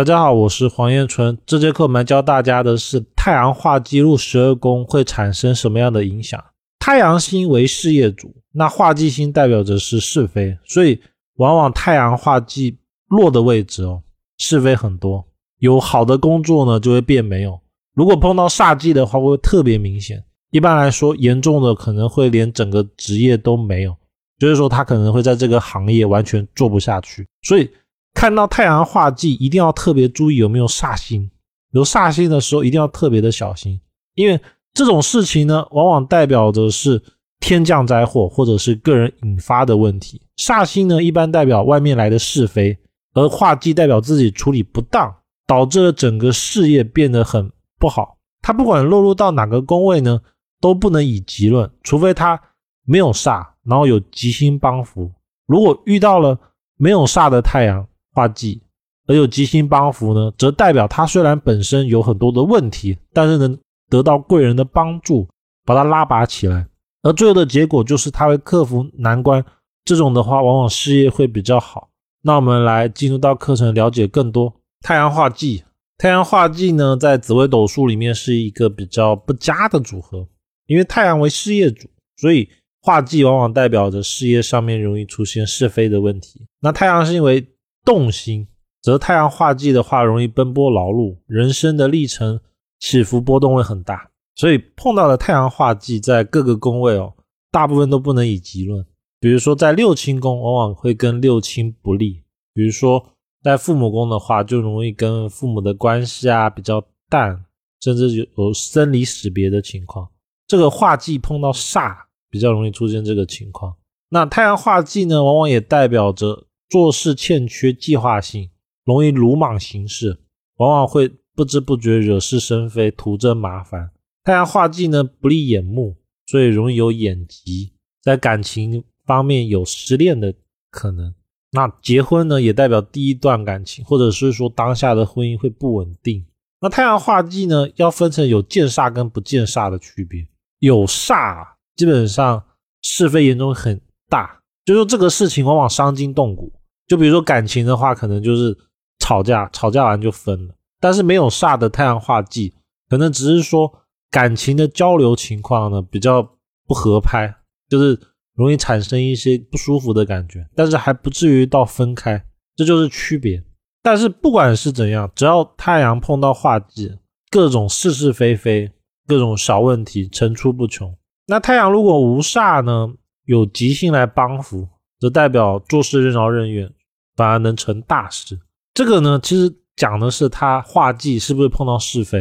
大家好，我是黄彦春。这节课我们教大家的是太阳化忌入十二宫会产生什么样的影响。太阳星为事业主，那化忌星代表着是是非，所以往往太阳化忌落的位置哦，是非很多。有好的工作呢，就会变没有。如果碰到煞忌的话，会特别明显。一般来说，严重的可能会连整个职业都没有，就是说他可能会在这个行业完全做不下去。所以。看到太阳化忌，一定要特别注意有没有煞星。有煞星的时候，一定要特别的小心，因为这种事情呢，往往代表着是天降灾祸，或者是个人引发的问题。煞星呢，一般代表外面来的是非，而化忌代表自己处理不当，导致了整个事业变得很不好。他不管落入到哪个宫位呢，都不能以吉论，除非他没有煞，然后有吉星帮扶。如果遇到了没有煞的太阳，化忌而有吉星帮扶呢，则代表他虽然本身有很多的问题，但是能得到贵人的帮助，把他拉拔起来。而最后的结果就是他会克服难关。这种的话，往往事业会比较好。那我们来进入到课程，了解更多。太阳化忌，太阳化忌呢，在紫微斗数里面是一个比较不佳的组合，因为太阳为事业主，所以化忌往往代表着事业上面容易出现是非的问题。那太阳是因为。动心，则太阳化忌的话，容易奔波劳碌，人生的历程起伏波动会很大。所以碰到了太阳化忌，在各个宫位哦，大部分都不能以吉论。比如说在六亲宫，往往会跟六亲不利；比如说在父母宫的话，就容易跟父母的关系啊比较淡，甚至有有生离死别的情况。这个化忌碰到煞，比较容易出现这个情况。那太阳化忌呢，往往也代表着。做事欠缺计划性，容易鲁莽行事，往往会不知不觉惹是生非，徒增麻烦。太阳化忌呢，不利眼目，所以容易有眼疾，在感情方面有失恋的可能。那结婚呢，也代表第一段感情，或者是说当下的婚姻会不稳定。那太阳化忌呢，要分成有见煞跟不见煞的区别。有煞，基本上是非严重很大，就说这个事情往往伤筋动骨。就比如说感情的话，可能就是吵架，吵架完就分了。但是没有煞的太阳化忌，可能只是说感情的交流情况呢比较不合拍，就是容易产生一些不舒服的感觉，但是还不至于到分开，这就是区别。但是不管是怎样，只要太阳碰到化忌，各种是是非非，各种小问题层出不穷。那太阳如果无煞呢，有吉星来帮扶，则代表做事任劳任怨。反而能成大事。这个呢，其实讲的是他画技是不是碰到是非，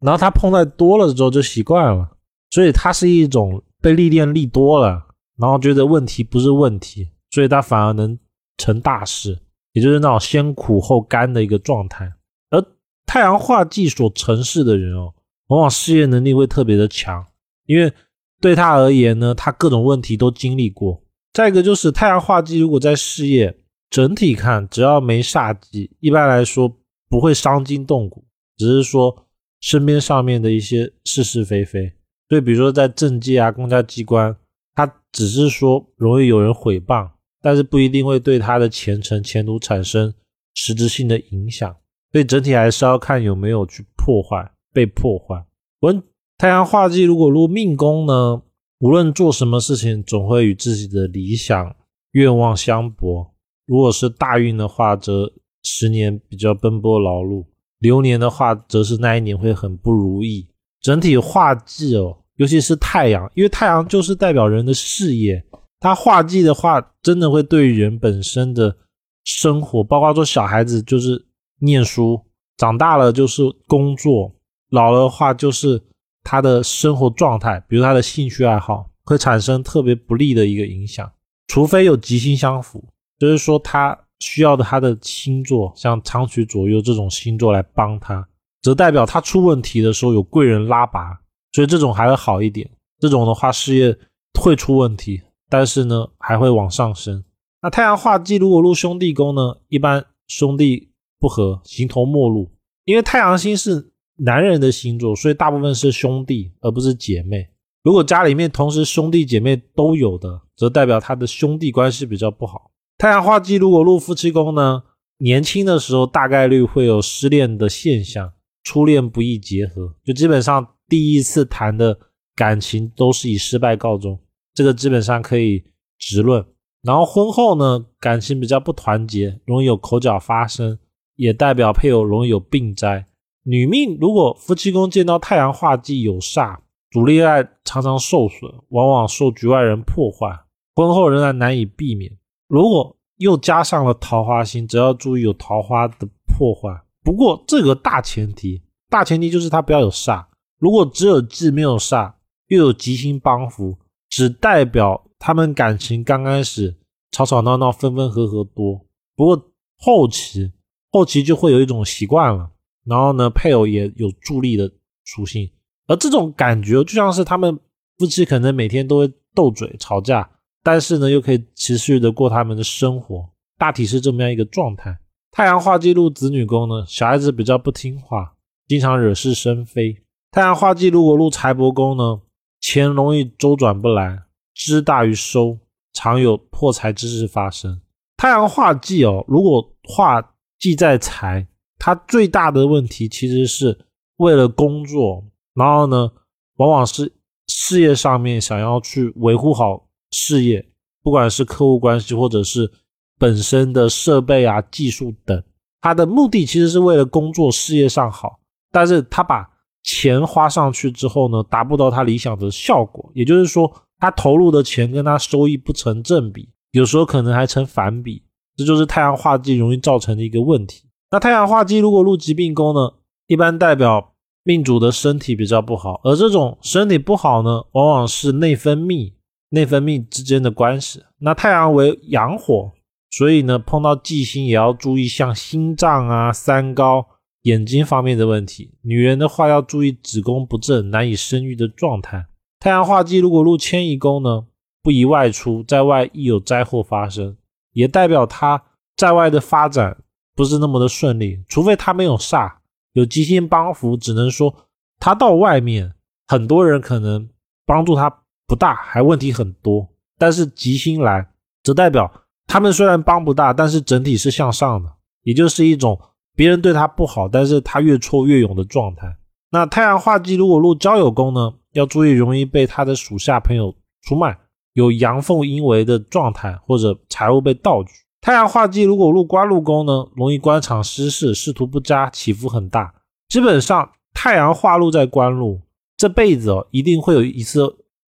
然后他碰太多了之后就习惯了，所以他是一种被历练历多了，然后觉得问题不是问题，所以他反而能成大事，也就是那种先苦后甘的一个状态。而太阳画技所成事的人哦，往往事业能力会特别的强，因为对他而言呢，他各种问题都经历过。再一个就是太阳画技如果在事业。整体看，只要没煞忌，一般来说不会伤筋动骨，只是说身边上面的一些是是非非。所以，比如说在政界啊、公家机关，他只是说容易有人毁谤，但是不一定会对他的前程、前途产生实质性的影响。所以，整体还是要看有没有去破坏、被破坏。问太阳化忌如果入命宫呢？无论做什么事情，总会与自己的理想愿望相悖。如果是大运的话，则十年比较奔波劳碌；流年的话，则是那一年会很不如意。整体化忌哦，尤其是太阳，因为太阳就是代表人的事业，它化忌的话，真的会对人本身的生活，包括说小孩子就是念书，长大了就是工作，老了的话就是他的生活状态，比如他的兴趣爱好，会产生特别不利的一个影响，除非有吉星相辅。就是说，他需要的他的星座，像长曲左右这种星座来帮他，则代表他出问题的时候有贵人拉拔，所以这种还会好一点。这种的话，事业会出问题，但是呢，还会往上升。那太阳化忌如果入兄弟宫呢，一般兄弟不和，形同陌路。因为太阳星是男人的星座，所以大部分是兄弟而不是姐妹。如果家里面同时兄弟姐妹都有的，则代表他的兄弟关系比较不好。太阳化忌如果入夫妻宫呢，年轻的时候大概率会有失恋的现象，初恋不易结合，就基本上第一次谈的感情都是以失败告终，这个基本上可以直论。然后婚后呢，感情比较不团结，容易有口角发生，也代表配偶容易有病灾。女命如果夫妻宫见到太阳化忌有煞，主恋爱常常受损，往往受局外人破坏，婚后仍然难以避免。如果又加上了桃花星，则要注意有桃花的破坏。不过这个大前提，大前提就是他不要有煞。如果只有忌没有煞，又有吉星帮扶，只代表。他们感情刚开始吵吵闹闹、分分合合多，不过后期后期就会有一种习惯了，然后呢，配偶也有助力的属性，而这种感觉就像是他们夫妻可能每天都会斗嘴吵架，但是呢又可以持续的过他们的生活，大体是这么样一个状态。太阳化忌入子女宫呢，小孩子比较不听话，经常惹是生非。太阳化忌如果入财帛宫呢，钱容易周转不来。支大于收，常有破财之事发生。太阳化忌哦，如果化忌在财，它最大的问题其实是为了工作，然后呢，往往是事业上面想要去维护好事业，不管是客户关系或者是本身的设备啊、技术等，他的目的其实是为了工作事业上好，但是他把钱花上去之后呢，达不到他理想的效果，也就是说。他投入的钱跟他收益不成正比，有时候可能还成反比，这就是太阳化忌容易造成的一个问题。那太阳化忌如果入疾病宫呢，一般代表命主的身体比较不好，而这种身体不好呢，往往是内分泌、内分泌之间的关系。那太阳为阳火，所以呢，碰到忌星也要注意像心脏啊、三高、眼睛方面的问题。女人的话要注意子宫不正、难以生育的状态。太阳化忌如果入迁移宫呢，不宜外出，在外易有灾祸发生，也代表他在外的发展不是那么的顺利。除非他没有煞，有吉星帮扶，只能说他到外面，很多人可能帮助他不大，还问题很多。但是吉星来，则代表他们虽然帮不大，但是整体是向上的，也就是一种别人对他不好，但是他越挫越勇的状态。那太阳化忌如果入交友宫呢？要注意，容易被他的属下朋友出卖，有阳奉阴违的状态，或者财物被盗取。太阳化忌如果入官禄宫呢，容易官场失势，仕途不佳，起伏很大。基本上，太阳化禄在官禄，这辈子哦，一定会有一次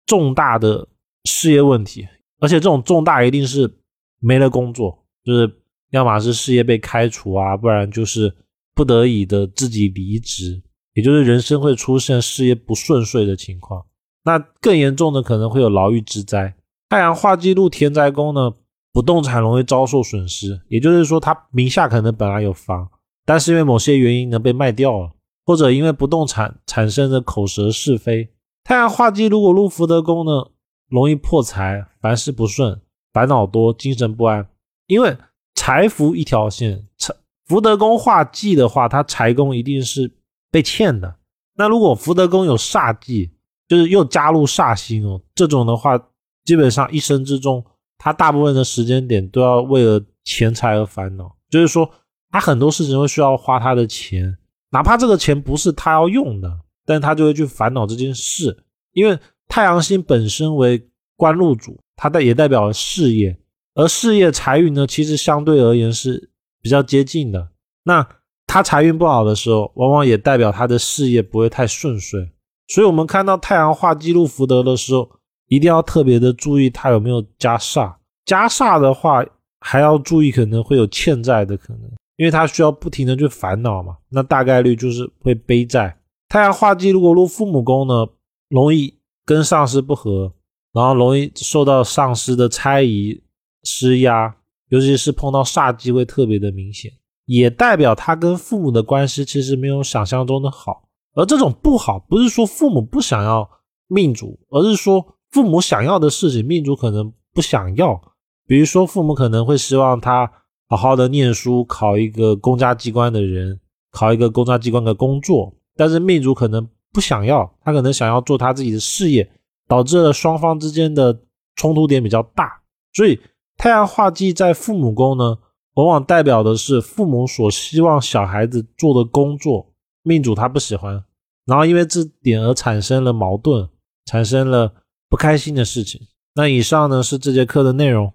重大的事业问题，而且这种重大一定是没了工作，就是要么是事业被开除啊，不然就是不得已的自己离职。也就是人生会出现事业不顺遂的情况，那更严重的可能会有牢狱之灾。太阳化忌入田宅宫呢，不动产容易遭受损失。也就是说，他名下可能本来有房，但是因为某些原因呢被卖掉了，或者因为不动产产生的口舌是非。太阳化忌如果入福德宫呢，容易破财，凡事不顺，烦恼多，精神不安。因为财福一条线，财福德宫化忌的话，他财宫一定是。被欠的，那如果福德宫有煞忌，就是又加入煞星哦，这种的话，基本上一生之中，他大部分的时间点都要为了钱财而烦恼，就是说他很多事情会需要花他的钱，哪怕这个钱不是他要用的，但他就会去烦恼这件事，因为太阳星本身为官禄主，它代也代表了事业，而事业财运呢，其实相对而言是比较接近的，那。他财运不好的时候，往往也代表他的事业不会太顺遂。所以，我们看到太阳化记录福德的时候，一定要特别的注意他有没有加煞。加煞的话，还要注意可能会有欠债的可能，因为他需要不停的去烦恼嘛。那大概率就是会背债。太阳化忌如果入父母宫呢，容易跟上司不和，然后容易受到上司的猜疑施压，尤其是碰到煞机会特别的明显。也代表他跟父母的关系其实没有想象中的好，而这种不好不是说父母不想要命主，而是说父母想要的事情命主可能不想要。比如说父母可能会希望他好好的念书，考一个公家机关的人，考一个公家机关的工作，但是命主可能不想要，他可能想要做他自己的事业，导致了双方之间的冲突点比较大。所以太阳化忌在父母宫呢。往往代表的是父母所希望小孩子做的工作，命主他不喜欢，然后因为这点而产生了矛盾，产生了不开心的事情。那以上呢是这节课的内容。